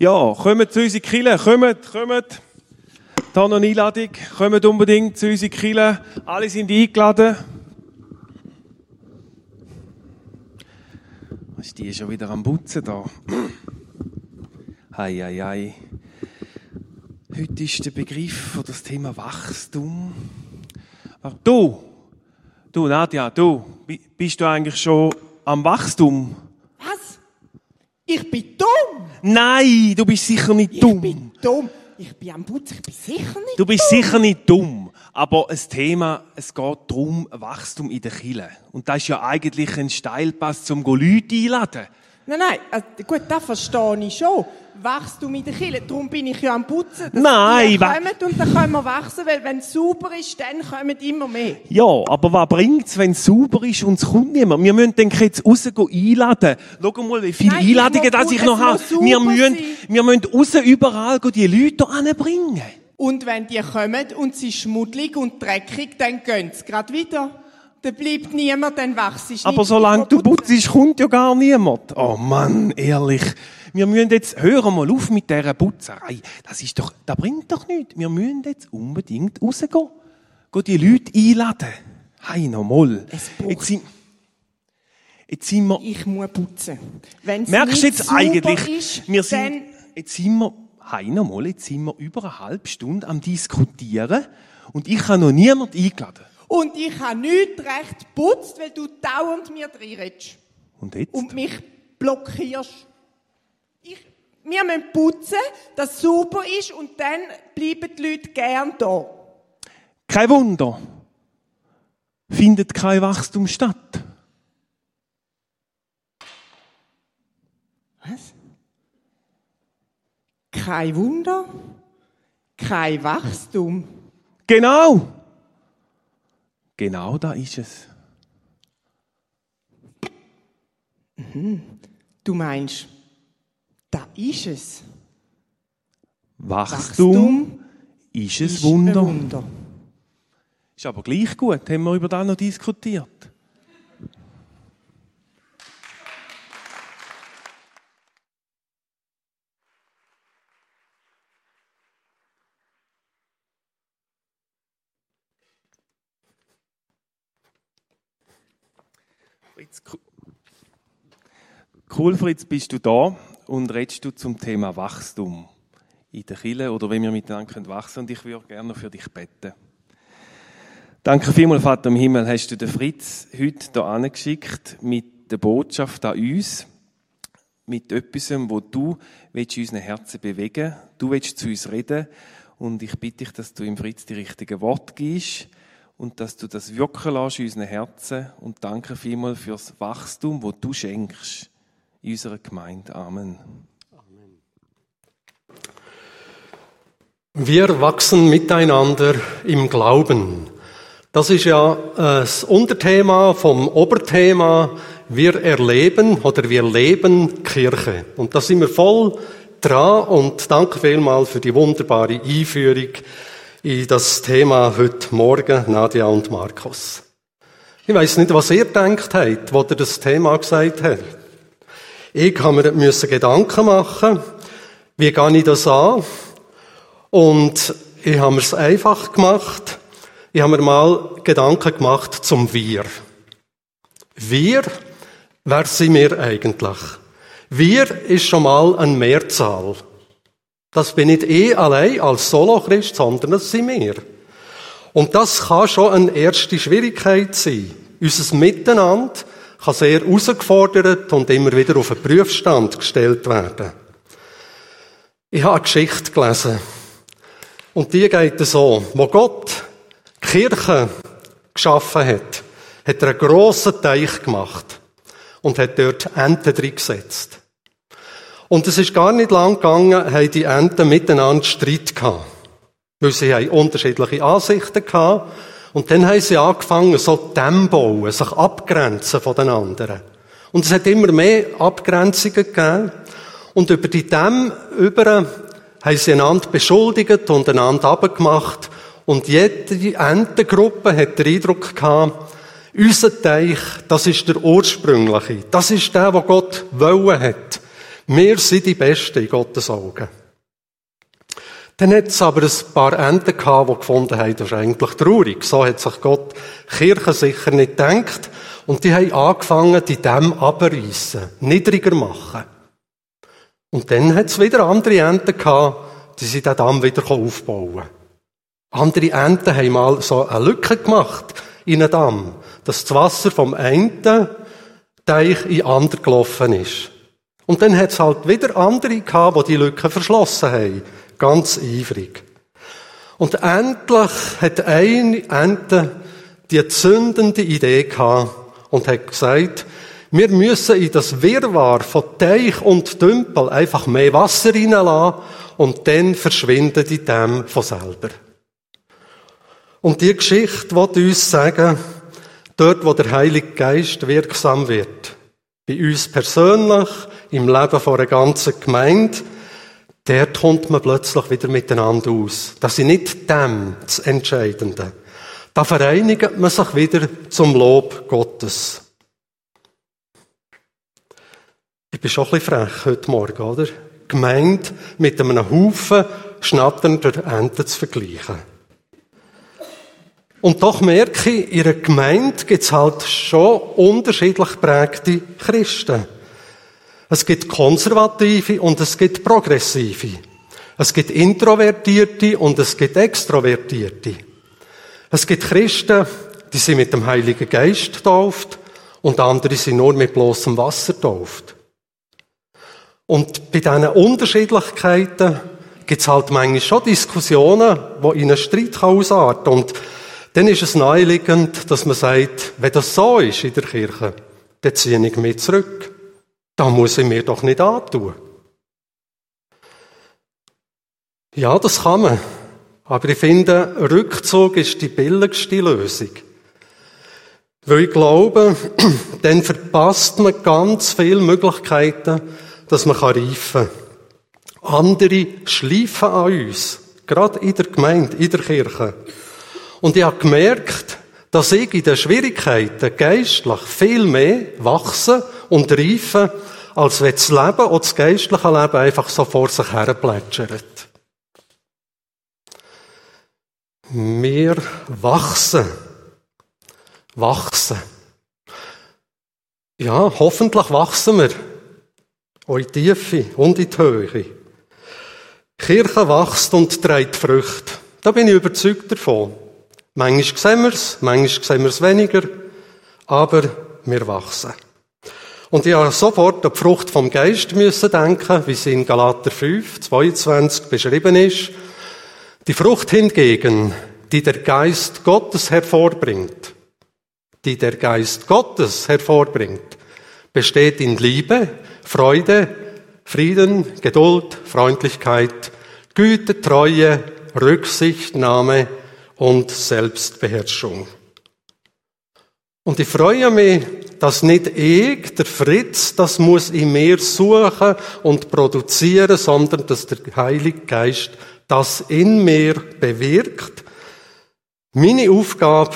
Ja, kommt zu unserer Kille, kommt, kommt. Da noch eine Einladung, kommt unbedingt zu unserer Kille. Alle sind eingeladen. Was ist die schon wieder am Putzen da? Hei, hei, hei. Heute ist der Begriff für das Thema Wachstum. Du, du Nadja, du, bist du eigentlich schon am Wachstum? Was? Ich bin dumm? Nein, du bist sicher nicht dumm. Ich bin dumm. Ich bin am Putzen, ich bin sicher nicht Du bist dumm. sicher nicht dumm. Aber ein Thema, es geht darum, Wachstum in der Kille. Und das ist ja eigentlich ein Steilpass zum Leute einladen. Nein, nein, also gut, das verstehe ich schon. Wachstum in der Kille, darum bin ich ja am Putzen. dass Nein, die kommen und dann können wir wachsen, weil wenn es sauber ist, dann kommen immer mehr. Ja, aber was bringt's, wenn es sauber ist und es kommt niemand? Wir müssen dann jetzt raus einladen. Schau mal, wie viele Nein, Einladungen das ich noch habe. Wir müssen, sein. wir müssen raus überall die Leute anbringen. Und wenn die kommen und sie schmuddelig und dreckig, dann gehen sie gerade wieder. Dann bleibt niemand, dann wächst es Aber solange du putzt, kommt ja gar niemand. Oh Mann, ehrlich. Wir müssen jetzt, hör mal auf mit dieser Putzerei. Das ist doch, das bringt doch nichts. Wir müssen jetzt unbedingt rausgehen. Gehen die Leute einladen. Hey, nochmal. Jetzt sind, jetzt sind wir, Ich muss putzen. Wenn's merkst du nicht jetzt eigentlich, ist, wir sind, jetzt sind wir, hey, nochmal, jetzt sind wir über eine halbe Stunde am Diskutieren und ich habe noch niemand eingeladen. Und ich habe nichts recht geputzt, weil du dauernd mir reinredest. Und jetzt? Und mich blockierst. Ich, wir müssen putzen, dass es sauber ist und dann bleiben die Leute gern da. Kein Wunder. Findet kein Wachstum statt. Was? Kein Wunder, kein Wachstum. Genau. Genau da ist es. Du meinst, da ist es. Wachstum, ist ein ist Wunder. Ein Wunder. Ist aber gleich gut. Haben wir über das noch diskutiert? Cool, Fritz, bist du da? Und redest du zum Thema Wachstum in der Kille oder wenn wir miteinander wachsen? Und ich würde gerne für dich beten. Danke vielmals, Vater im Himmel, hast du den Fritz heute hier angeschickt mit der Botschaft an uns, mit etwas, wo du willst in unseren Herzen bewegen. Du willst zu uns reden. Und ich bitte dich, dass du im Fritz die richtigen Worte gibst und dass du das wirken lässt in unseren Herzen und danke vielmals für das Wachstum, wo du schenkst in unserer Gemeinde. Amen. Wir wachsen miteinander im Glauben. Das ist ja äh, das Unterthema vom Oberthema. Wir erleben oder wir leben Kirche. Und da sind wir voll dran und danke vielmals für die wunderbare Einführung in das Thema heute Morgen, Nadja und Markus. Ich weiß nicht, was ihr denkt habt, wo ihr das Thema gesagt habt. Ich habe mir Gedanken machen, wie gehe ich das an? Und ich habe mir es einfach gemacht. Ich habe mir mal Gedanken gemacht zum Wir. Wir, wer sind wir eigentlich? Wir ist schon mal eine Mehrzahl. Das bin nicht ich allein als Solo-Christ, sondern das sind wir. Und das kann schon eine erste Schwierigkeit sein. Unser Miteinander kann sehr herausgefordert und immer wieder auf den Prüfstand gestellt werden. Ich habe eine Geschichte gelesen. Und die geht so. Wo Gott Kirche geschaffen hat, hat er einen grossen Teich gemacht und hat dort Enten drin gesetzt. Und es ist gar nicht lang gegangen, haben die Enten miteinander Streit gehabt. Weil sie haben unterschiedliche Ansichten gehabt. Und dann haben sie angefangen, so bauen, sich abgrenzen von den anderen. Und es hat immer mehr Abgrenzungen gegeben. Und über die Dämme über haben sie einander beschuldigt und einander abgemacht. Und jede Entengruppe hat den Eindruck gehabt, unser Teich, das ist der ursprüngliche. Das ist der, wo Gott wollen hat. Wir sind die Besten in Gottes Augen. Dann hat es aber ein paar Enten gehabt, die gefunden haben, das ist eigentlich traurig. So hat sich Gott Kirche sicher nicht gedacht. Und die haben angefangen, die Dämme abreißen, niedriger machen. Und dann hat es wieder andere Enten gehabt, die sie den Damm wieder aufbauen Andere Enten haben mal so eine Lücke gemacht in den Damm, dass das Wasser vom einen Teich in den anderen gelaufen ist. Und dann hat es halt wieder andere gehabt, die die Lücke verschlossen haben. Ganz eifrig. Und endlich hat eine Ente die zündende Idee gehabt und hat gesagt, wir müssen in das Wirrwarr von Teich und Tümpel einfach mehr Wasser reinlassen und dann verschwinden die Dämme von selber. Und die Geschichte wird uns sagen, dort, wo der Heilige Geist wirksam wird, bei uns persönlich, im Leben von einer ganzen Gemeinde, dort kommt man plötzlich wieder miteinander aus. Das ist nicht dem das Entscheidende. Da vereinigt man sich wieder zum Lob Gottes. Ich bin schon ein bisschen frech heute Morgen, oder? Gemeint mit einem Haufen schnatternder Enten zu vergleichen. Und doch merke ich, in einer Gemeinde gibt es halt schon unterschiedlich prägte Christen. Es gibt Konservative und es gibt Progressive. Es gibt Introvertierte und es gibt Extrovertierte. Es gibt Christen, die sind mit dem Heiligen Geist getauft und andere sind nur mit bloßem Wasser getauft. Und bei diesen Unterschiedlichkeiten gibt es halt manchmal schon Diskussionen, die in einen Streit ausarten Und dann ist es naheliegend, dass man sagt, wenn das so ist in der Kirche, dann ziehe ich mich zurück. Da muss ich mir doch nicht antun. Ja, das kann man. Aber ich finde, Rückzug ist die billigste Lösung. Weil ich glaube, dann verpasst man ganz viele Möglichkeiten, dass man reifen kann. Andere schleifen an uns. Gerade in der Gemeinde, in der Kirche. Und ich habe gemerkt, dass ich in den Schwierigkeiten geistlich viel mehr wachse und reife, als wenn das Leben und das geistliche Leben einfach so vor sich her plätschert. Wir wachsen. Wachsen. Ja, hoffentlich wachsen wir. Auch in die Tiefe und in die Höhe. Kirche wächst und trägt Früchte. Da bin ich überzeugt davon. Manchmal sehen wir es, manchmal sehen wir es weniger, aber wir wachsen. Und ich habe sofort an die Frucht vom Geist müssen denken, wie sie in Galater 5, 22 beschrieben ist. Die Frucht hingegen, die der Geist Gottes hervorbringt, die der Geist Gottes hervorbringt, besteht in Liebe, Freude, Frieden, Geduld, Freundlichkeit, Güte, Treue, Rücksichtnahme und Selbstbeherrschung. Und ich freue mich, dass nicht ich, der Fritz, das muss in mir suchen und produzieren, sondern dass der Heilige Geist das in mir bewirkt. Meine Aufgabe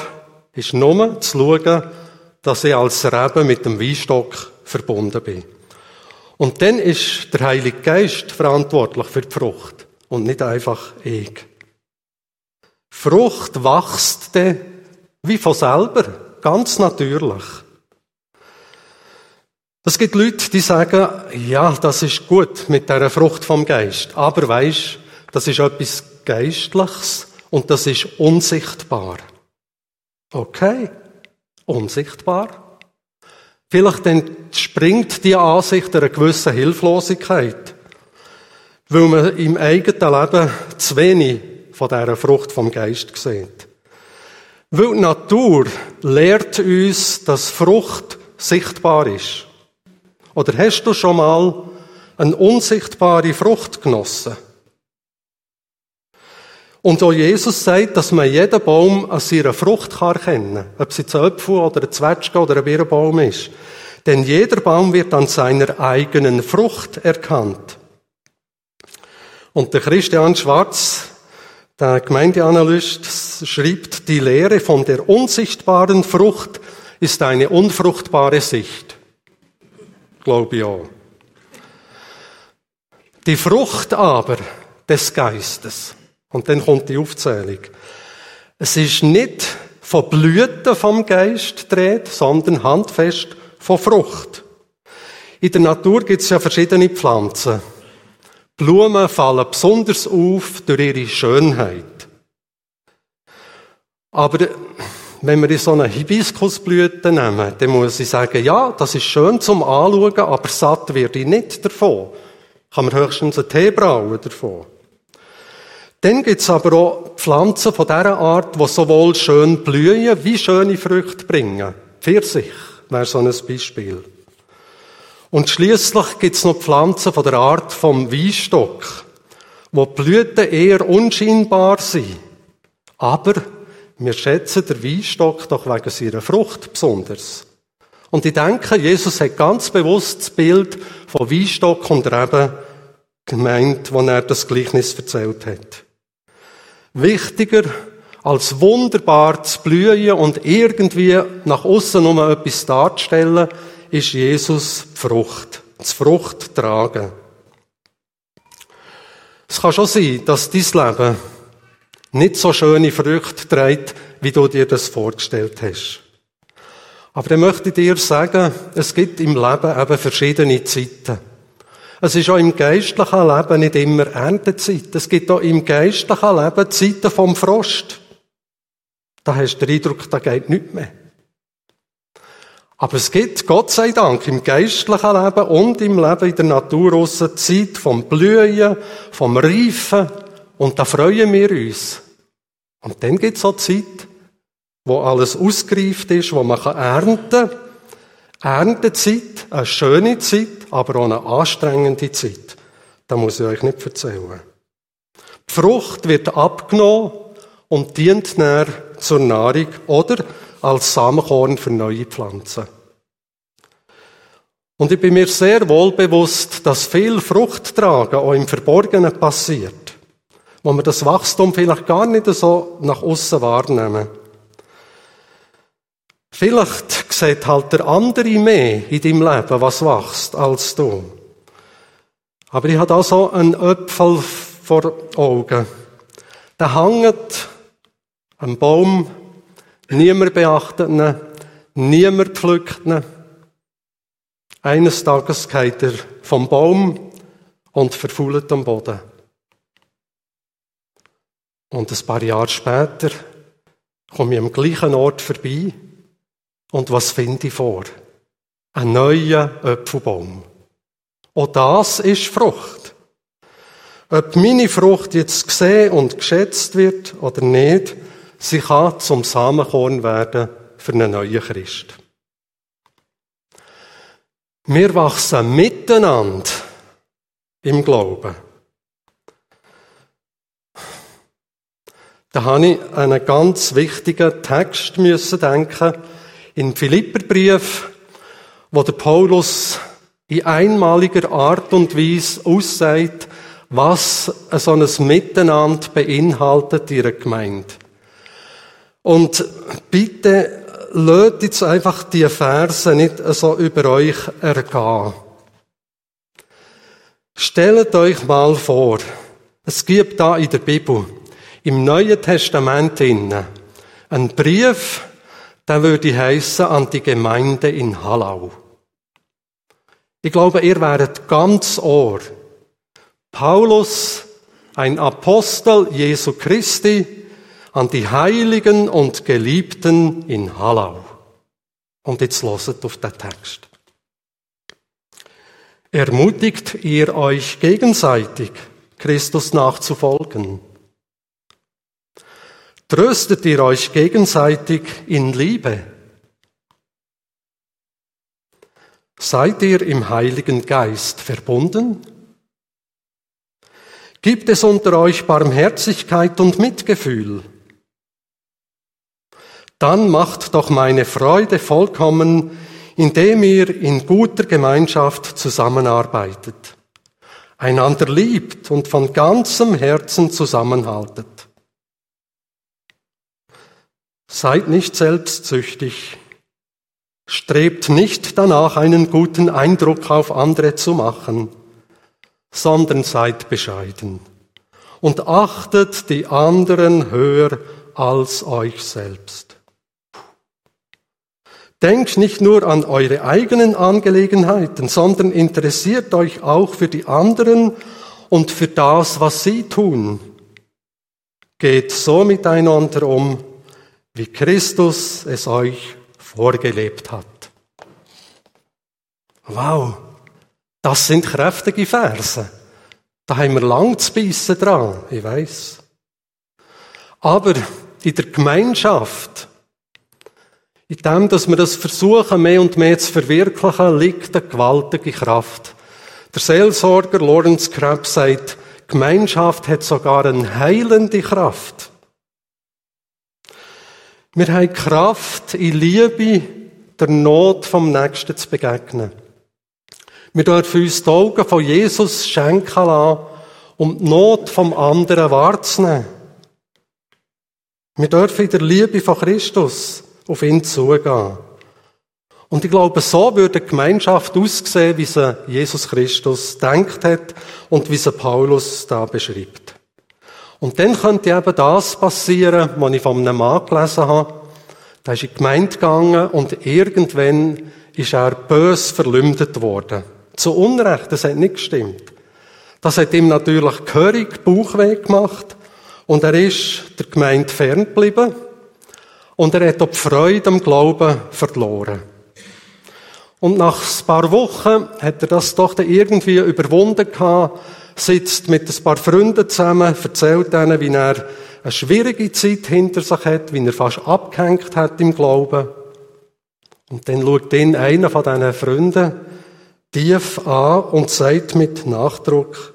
ist nur zu schauen, dass ich als Rebe mit dem Weinstock verbunden bin. Und dann ist der Heilige Geist verantwortlich für die Frucht und nicht einfach ich. Frucht wächst dann wie von selber, ganz natürlich. Es gibt Leute, die sagen, ja, das ist gut mit der Frucht vom Geist. Aber weisst, das ist etwas Geistliches und das ist unsichtbar. Okay, unsichtbar. Vielleicht entspringt die Ansicht einer gewissen Hilflosigkeit, weil man im eigenen Leben zu wenig von dieser Frucht vom Geist sieht. Weil die Natur lehrt uns, dass Frucht sichtbar ist. Oder hast du schon mal eine unsichtbare Frucht genossen? Und auch Jesus sagt, dass man jeden Baum an seiner Frucht kann erkennen kann. Ob es ein Apfel oder ein Zwetschge oder ein Birnbaum ist. Denn jeder Baum wird an seiner eigenen Frucht erkannt. Und der Christian Schwarz, der Gemeindeanalyst, schreibt, die Lehre von der unsichtbaren Frucht ist eine unfruchtbare Sicht. Glaube ich auch. Die Frucht aber des Geistes. Und dann kommt die Aufzählung. Es ist nicht von Blüten vom Geist dreht, sondern handfest von Frucht. In der Natur gibt es ja verschiedene Pflanzen. Blumen fallen besonders auf durch ihre Schönheit. Aber wenn wir so eine Hibiskusblüte nehmen, dann muss ich sagen, ja, das ist schön zum Anschauen, aber satt werde ich nicht davon. Kann man höchstens einen Tee brauen davon. Dann gibt es aber auch Pflanzen von dieser Art, die sowohl schön blühen, wie schöne Früchte bringen. Pfirsich wäre so ein Beispiel. Und schließlich gibt es noch Pflanzen von der Art vom Weinstock, wo die Blüten eher unscheinbar sind. Aber wir schätzen den Weinstock doch wegen seiner Frucht besonders. Und ich denke, Jesus hat ganz bewusst das Bild von Weinstock und Reben gemeint, als er das Gleichnis erzählt hat. Wichtiger als wunderbar zu blühen und irgendwie nach außen um etwas darzustellen, ist Jesus die Frucht. Das Frucht tragen. Es kann schon sein, dass dein Leben nicht so schöne Früchte trägt, wie du dir das vorgestellt hast. Aber dann möchte ich dir sagen, es gibt im Leben eben verschiedene Zeiten. Es ist auch im geistlichen Leben nicht immer Erntezeit. Es gibt auch im geistlichen Leben Zeiten vom Frost. Da hast du den Eindruck, da geht nichts mehr. Aber es gibt, Gott sei Dank, im geistlichen Leben und im Leben in der Natur aussen Zeit vom Blühen, vom Reifen, und da freuen wir uns. Und dann gibt es auch Zeit, wo alles ausgereift ist, wo man ernten kann. Erntezeit, eine schöne Zeit, aber auch eine anstrengende Zeit. Das muss ich euch nicht erzählen. Die Frucht wird abgenommen und dient näher zur Nahrung oder als Samenkorn für neue Pflanzen. Und ich bin mir sehr wohl bewusst, dass viel Fruchttragen auch im Verborgenen passiert, wo wir das Wachstum vielleicht gar nicht so nach außen wahrnehmen. Vielleicht sieht halt der andere mehr in deinem Leben, was wächst, als du. Aber ich habe da so einen Äpfel vor Augen. Der hängt am Baum, niemand beachtet ihn, niemand pflückt ihn. Eines Tages geht er vom Baum und verfault am Boden. Und ein paar Jahre später komme ich am gleichen Ort vorbei und was finde ich vor? Ein neuer Äpfelbaum. Auch das ist Frucht. Ob meine Frucht jetzt gesehen und geschätzt wird oder nicht, sie kann zum Samenkorn werden für einen neuen Christ. Wir wachsen miteinander im Glauben. Da habe ich an einen ganz wichtigen Text müssen denken im Philipperbrief, wo der Paulus in einmaliger Art und Weise aussagt, was so ein Miteinander beinhaltet in einer Gemeinde. Und bitte lasst jetzt einfach die Verse nicht so über euch ergehen. Stellt euch mal vor, es gibt da in der Bibel, im Neuen Testament innen, einen Brief, der würde heißen an die Gemeinde in Hallau. Ich glaube, ihr wäret ganz ohr. Paulus, ein Apostel Jesu Christi, an die Heiligen und Geliebten in Hallau. Und jetzt loset auf den Text. Ermutigt ihr euch gegenseitig, Christus nachzufolgen Tröstet ihr euch gegenseitig in Liebe? Seid ihr im Heiligen Geist verbunden? Gibt es unter euch Barmherzigkeit und Mitgefühl? Dann macht doch meine Freude vollkommen, indem ihr in guter Gemeinschaft zusammenarbeitet, einander liebt und von ganzem Herzen zusammenhaltet. Seid nicht selbstsüchtig. Strebt nicht danach, einen guten Eindruck auf andere zu machen, sondern seid bescheiden und achtet die anderen höher als euch selbst. Denkt nicht nur an eure eigenen Angelegenheiten, sondern interessiert euch auch für die anderen und für das, was sie tun. Geht so miteinander um, wie Christus es euch vorgelebt hat. Wow, das sind kräftige Verse. Da haben wir lang zu beißen dran, ich weiß. Aber in der Gemeinschaft, in dem, dass wir das versuchen, mehr und mehr zu verwirklichen, liegt eine gewaltige Kraft. Der Seelsorger Lawrence Krebs sagt, Gemeinschaft hat sogar eine heilende Kraft. Wir haben Kraft, in Liebe der Not vom Nächsten zu begegnen. Wir dürfen uns die Augen von Jesus schenken lassen, um die Not vom anderen wahrzunehmen. Wir dürfen in der Liebe von Christus auf ihn zugehen. Und ich glaube, so würde die Gemeinschaft aussehen, wie sie Jesus Christus denkt hat und wie sie Paulus da beschreibt. Und dann könnte eben das passieren, was ich von einem Mann gelesen habe. Der ist in die Gemeinde gegangen und irgendwann ist er bös verleumdet worden. Zu Unrecht, das hat nicht gestimmt. Das hat ihm natürlich gehörig Bauchweh gemacht und er ist der Gemeinde ferngeblieben und er hat auch die Freude am Glauben verloren. Und nach ein paar Wochen hat er das doch irgendwie überwunden gehabt, sitzt mit ein paar Freunden zusammen, erzählt ihnen, wie er eine schwierige Zeit hinter sich hat, wie er fast abgehängt hat im Glauben. Und dann schaut ihn einer von diesen Freunden tief an und sagt mit Nachdruck,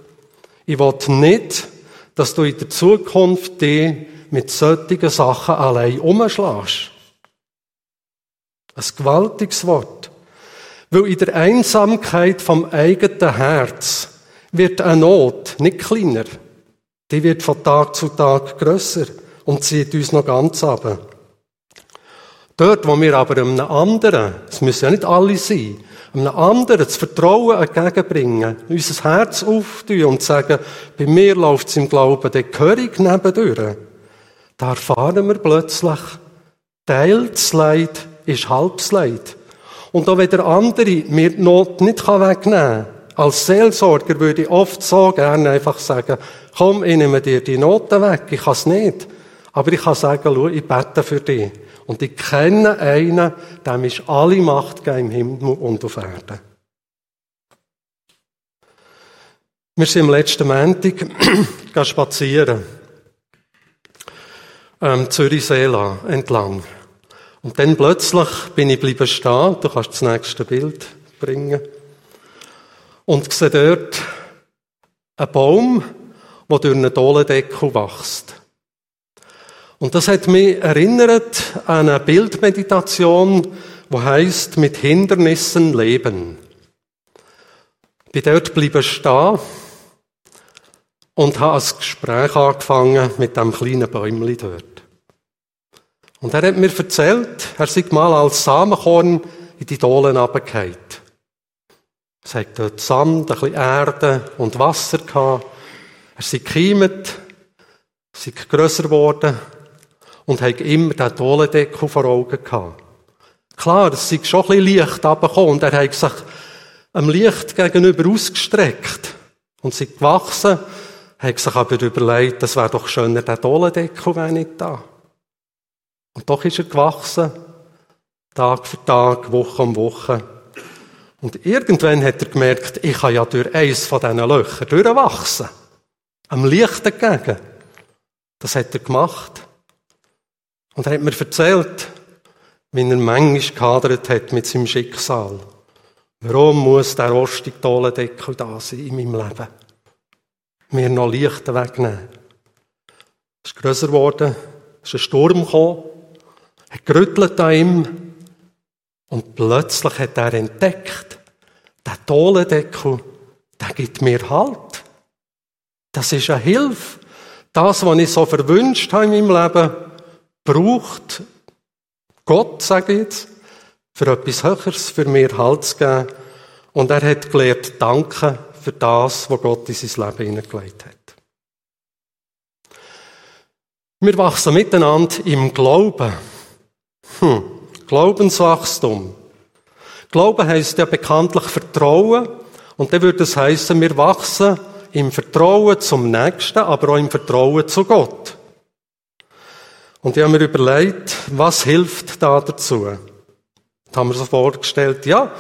ich will nicht, dass du in der Zukunft dich mit solchen Sachen allein umschlägst. Ein gewaltiges Wort. Weil in der Einsamkeit vom eigenen Herz wird eine Not nicht kleiner. Die wird von Tag zu Tag grösser und zieht uns noch ganz ab. Dort, wo wir aber einem anderen, es müssen ja nicht alle sein, einem anderen das Vertrauen entgegenbringen, unser Herz auftun und sagen, bei mir läuft es im Glauben der Körig nebendurch. Da erfahren wir plötzlich, teiltes Leid ist halbes Leid. Und auch wenn der andere mir die Not nicht wegnehmen kann, als Seelsorger würde ich oft so gerne einfach sagen, komm, ich nehme dir die Noten weg, ich kann es nicht. Aber ich kann sagen, schau, ich bete für dich. Und ich kenne einen, dem ist alle Macht im Himmel und auf Erden. Wir sind am letzten Montag spazieren. Ähm, Zürich-Seela entlang. Und dann plötzlich bin ich bleiben stehen. Du kannst das nächste Bild bringen. Und sehe dort einen Baum, der durch einen Dolendeckel wächst. Und das hat mich erinnert an eine Bildmeditation, wo heißt mit Hindernissen leben. Ich bin dort geblieben stehen und habe ein Gespräch angefangen mit dem kleinen Bäumli dort. Und er hat mir erzählt, er sei mal als Samenkorn in die Dolen runtergefallen. Es hat dort Sand, ein bisschen Erde und Wasser gehabt. Er sei gekeimt, sei grösser geworden und hat immer den Dolendeckel vor Augen gehabt. Klar, es ist schon ein bisschen Licht runtergekommen und er hat sich am Licht gegenüber ausgestreckt und sie gewachsen, hat sich aber überlegt, das wäre doch schöner, der Dolendeckel wäre nicht da. Und doch ist er gewachsen, Tag für Tag, Woche um Woche. Und irgendwann hat er gemerkt, ich kann ja durch eins von diesen Löchern durchwachsen. Am Licht dagegen. Das hat er gemacht. Und er hat mir erzählt, wie er manchmal gehadert hat mit seinem Schicksal. Warum muss der rostige Dolendeckel da sein in meinem Leben? Mir noch Licht wegnehmen. Es ist grösser geworden, es ist ein Sturm gekommen, er gerüttelt an ihm und plötzlich hat er entdeckt, der Dolendeckel, der gibt mir Halt. Das ist eine Hilfe. Das, was ich so verwünscht habe in meinem Leben, braucht Gott, sage ich jetzt, für etwas Höheres, für mir Halt zu geben. Und er hat gelernt, danken für das, was Gott in sein Leben hineingelegt hat. Wir wachsen miteinander im Glauben. Hm. Glaubenswachstum. Glauben heißt ja bekanntlich Vertrauen. Und dann würde es heißen, wir wachsen im Vertrauen zum Nächsten, aber auch im Vertrauen zu Gott. Und ich habe mir überlegt, was hilft da dazu? Da haben wir so vorgestellt, ja,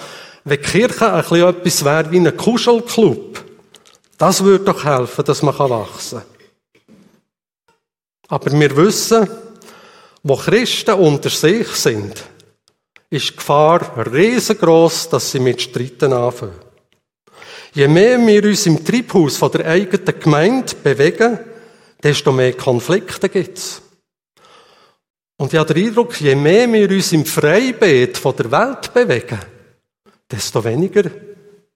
wenn die Kirche ein bisschen etwas wäre wie ein Kuschelclub, das würde doch helfen, dass man wachsen kann. Aber wir wissen, wo Christen unter sich sind, ist die Gefahr riesengroß, dass sie mit Streiten anfangen. Je mehr wir uns im Treibhaus von der eigenen Gemeinde bewegen, desto mehr Konflikte gibt es. Und ich habe den Eindruck, je mehr wir uns im Freibeet von der Welt bewegen, desto weniger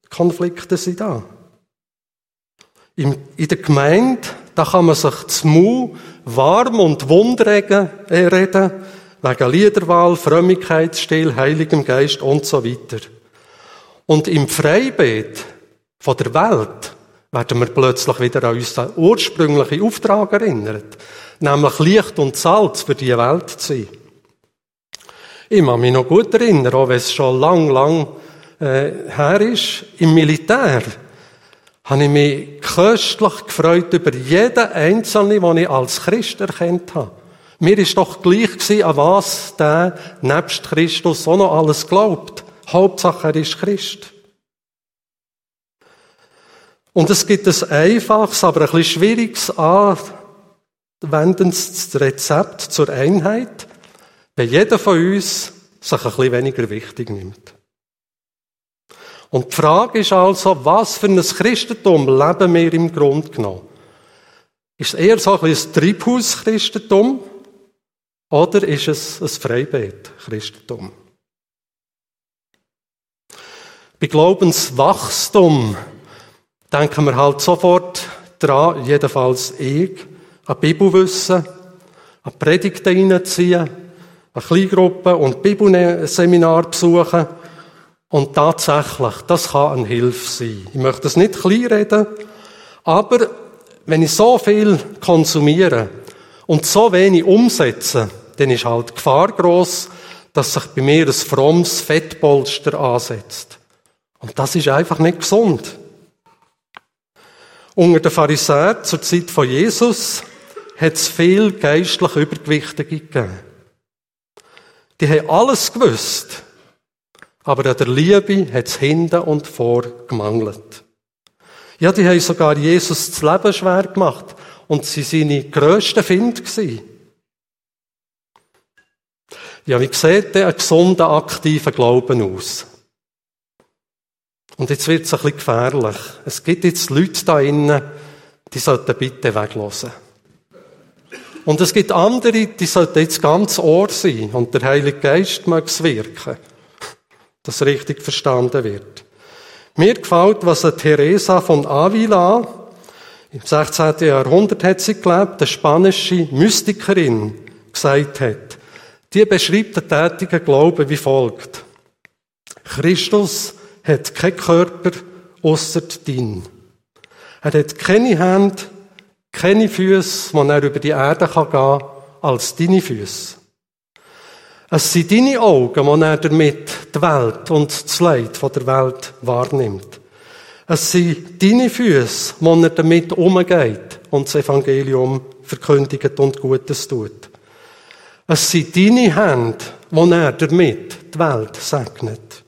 Konflikte sind da. In der Gemeinde, da kann man sich zu warm und wundregen äh, reden, wegen Liederwahl, Frömmigkeitsstil, Heiligem Geist und so weiter. Und im Freibeet von der Welt werden wir plötzlich wieder an unseren ursprünglichen Auftrag erinnert, nämlich Licht und Salz für die Welt zu sein. Ich kann mich noch gut erinnern, auch wenn es schon lang, lang äh, her ist, im Militär habe ich mich köstlich gefreut über jeden Einzelnen, den ich als Christ erkannt habe. Mir ist doch gleich gewesen, an was der nebst Christus auch noch alles glaubt. Hauptsache, er ist Christ. Und es gibt ein einfaches, aber ein bisschen schwieriges anwendendes Rezept zur Einheit, wenn jeder von uns sich ein bisschen weniger wichtig nimmt. Und die Frage ist also, was für ein Christentum leben wir im Grunde genommen? Ist es eher so ein, ein Treibhaus-Christentum oder ist es ein Freibet-Christentum? Bei Glaubenswachstum denken wir halt sofort dran, jedenfalls ich, an Bibelwissen, an Predigten reinziehen, an Kleingruppen und Bibelseminar besuchen und tatsächlich, das kann eine Hilfe sein. Ich möchte das nicht kleinreden, aber wenn ich so viel konsumiere und so wenig umsetze, dann ist halt die Gefahr groß, dass sich bei mir ein frommes Fettpolster ansetzt. Und das ist einfach nicht gesund. Unter den Pharisäern zur Zeit von Jesus hat es viel geistliche Übergewichte gegeben. Die haben alles gewusst. Aber an der Liebe hat es hinten und vor gemangelt. Ja, die haben sogar Jesus das Leben schwer gemacht. Und sie waren seine grössten Find Ja, wie sieht denn ein gesunder, aktiver Glauben aus? Und jetzt wird es ein bisschen gefährlich. Es gibt jetzt Leute da innen, die sollten bitte weglassen. Und es gibt andere, die sollten jetzt ganz Ohr sein und der Heilige Geist mag es wirken das richtig verstanden wird. Mir gefällt, was Teresa von Avila im 16. Jahrhundert hat sie gelebt, eine spanische Mystikerin, gesagt hat. Die beschreibt den tätigen Glauben wie folgt. Christus hat keinen Körper außer dein. Er hat keine Hände, keine Füße, wo er über die Erde gehen kann, als deine Füße. Es sind deine Augen, wo er damit die Welt und das Leid der Welt wahrnimmt. Es sind deine Füße, wo er damit umgeht und das Evangelium verkündigt und Gutes tut. Es sind deine Hände, wo er damit die Welt segnet.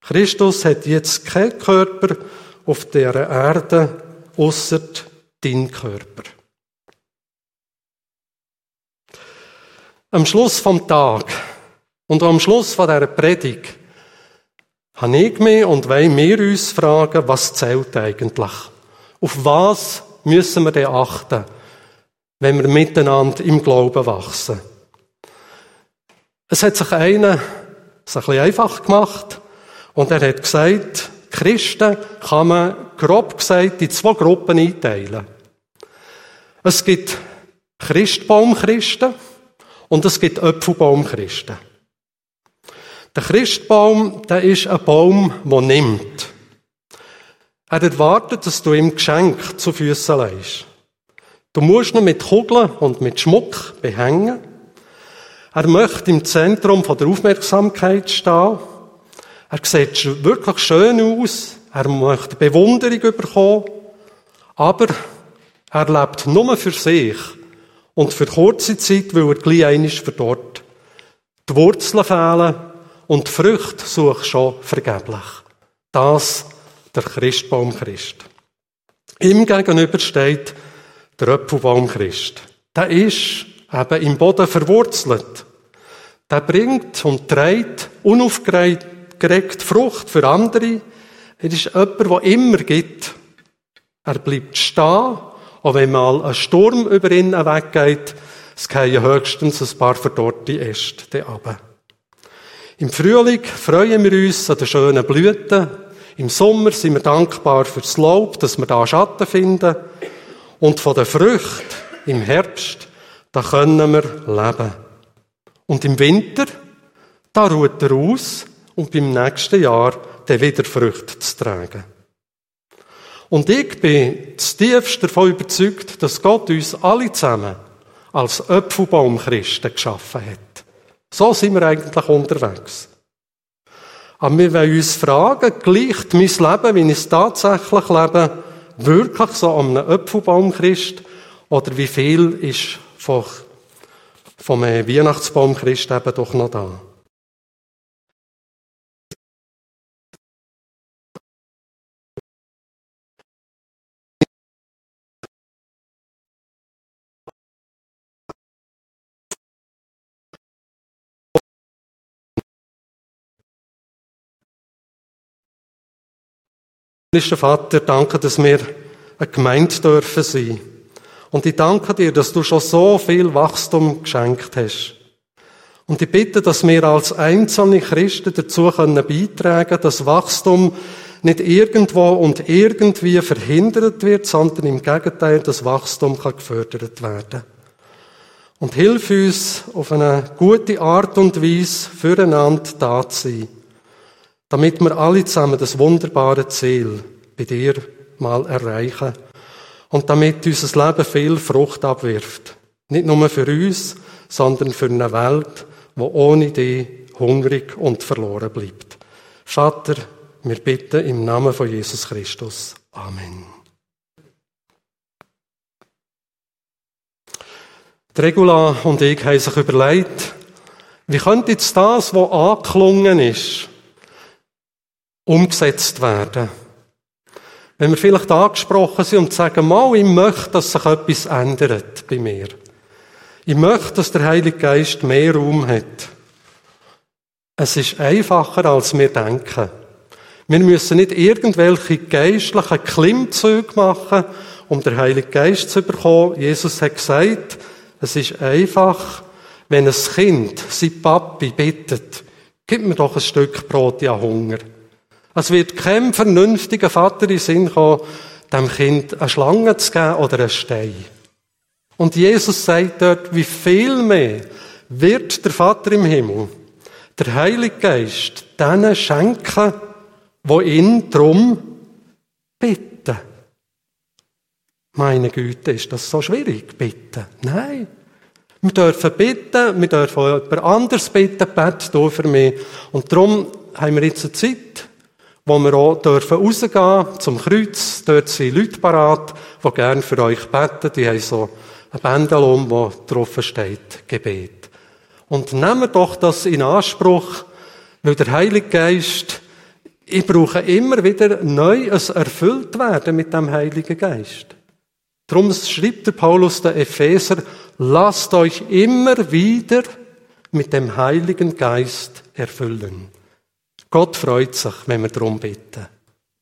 Christus hat jetzt keinen Körper auf der Erde, außer dein Körper. Am Schluss vom Tag und am Schluss von dieser Predigt habe ich mich und wollen wir uns fragen, was zählt eigentlich? Auf was müssen wir denn achten, wenn wir miteinander im Glauben wachsen? Es hat sich einer es ein bisschen einfach gemacht und er hat gesagt, Christen kann man grob gesagt in zwei Gruppen einteilen. Es gibt Christbaumchristen und es gibt Apfelbaumchristen. Der Christbaum, der ist ein Baum, der nimmt. Er erwartet, dass du ihm Geschenk zu Füßen leist. Du musst ihn mit Kugeln und mit Schmuck behängen. Er möchte im Zentrum von der Aufmerksamkeit stehen. Er sieht wirklich schön aus. Er möchte Bewunderung bekommen. Aber er lebt nur für sich. Und für kurze Zeit, weil er gleich einmal verdorrt. Die Wurzeln fehlen und die Früchte sucht schon vergeblich. Das der Christbaum Christ. Ihm gegenüber steht der Öpfelbaum Christ. Der ist eben im Boden verwurzelt. Der bringt und trägt unaufgeregt Frucht für andere. Er ist jemand, der immer gibt. Er bleibt stehen, auch wenn mal ein Sturm über ihn weggeht, es gehen höchstens ein paar verdorrte Äste runter. Im Frühling freuen wir uns an den schönen Blüten. Im Sommer sind wir dankbar für das Laub, dass wir da Schatten finden. Und von den Früchten im Herbst, da können wir leben. Und im Winter, da ruht er aus und beim nächsten Jahr dann wieder Früchte zu tragen. Und ich bin zutiefst davon überzeugt, dass Gott uns alle zusammen als Öpfelbaumchristen geschaffen hat. So sind wir eigentlich unterwegs. Aber wir wollen uns fragen, gleicht mein Leben, wie ich es tatsächlich lebe, wirklich so an einem Öpfelbaumchrist? Oder wie viel ist von, vom Weihnachtsbaumchrist eben doch noch da? Vater, danke, dass wir eine Gemeinde dürfen sein. Und ich danke dir, dass du schon so viel Wachstum geschenkt hast. Und ich bitte, dass wir als einzelne Christen dazu können beitragen, dass Wachstum nicht irgendwo und irgendwie verhindert wird, sondern im Gegenteil, das Wachstum kann gefördert werden. Und hilf uns auf eine gute Art und Weise füreinander da zu sein damit wir alle zusammen das wunderbare Ziel bei dir mal erreichen und damit unser Leben viel Frucht abwirft. Nicht nur für uns, sondern für eine Welt, wo ohne dich hungrig und verloren bleibt. Vater, wir bitten im Namen von Jesus Christus. Amen. Die Regula und ich haben sich überlegt, wie könnte jetzt das, was angeklungen ist, umgesetzt werden. Wenn wir vielleicht angesprochen sind und sagen, mal, ich möchte, dass sich etwas ändert bei mir. Ich möchte, dass der Heilige Geist mehr Raum hat. Es ist einfacher, als wir denken. Wir müssen nicht irgendwelche geistlichen Klimmzüge machen, um den Heiligen Geist zu bekommen. Jesus hat gesagt, es ist einfach, wenn ein Kind sein Papi bittet, gib mir doch ein Stück Brot, ja Hunger. Es wird kein vernünftiger Vater in Sinn kommen, dem Kind eine Schlange zu geben oder einen Stein. Und Jesus sagt dort, wie viel mehr wird der Vater im Himmel, der Heilige Geist, denen schenken, wo ihn drum bitten. Meine Güte, ist das so schwierig, bitten? Nein. Wir dürfen bitten, wir dürfen jemand anderes bitten, bett du für mich. Und darum haben wir jetzt eine Zeit, wo wir auch dürfen rausgehen zum Kreuz. Dort sind Leute parat, die gerne für euch beten. Die haben so ein Bändel um, wo drauf steht, Gebet. Und nehmen doch das in Anspruch, weil der Heilige Geist, ich brauche immer wieder neu ein erfüllt werden mit dem Heiligen Geist. Darum schreibt der Paulus der Epheser, lasst euch immer wieder mit dem Heiligen Geist erfüllen. Gott freut sich, wenn wir darum bitten.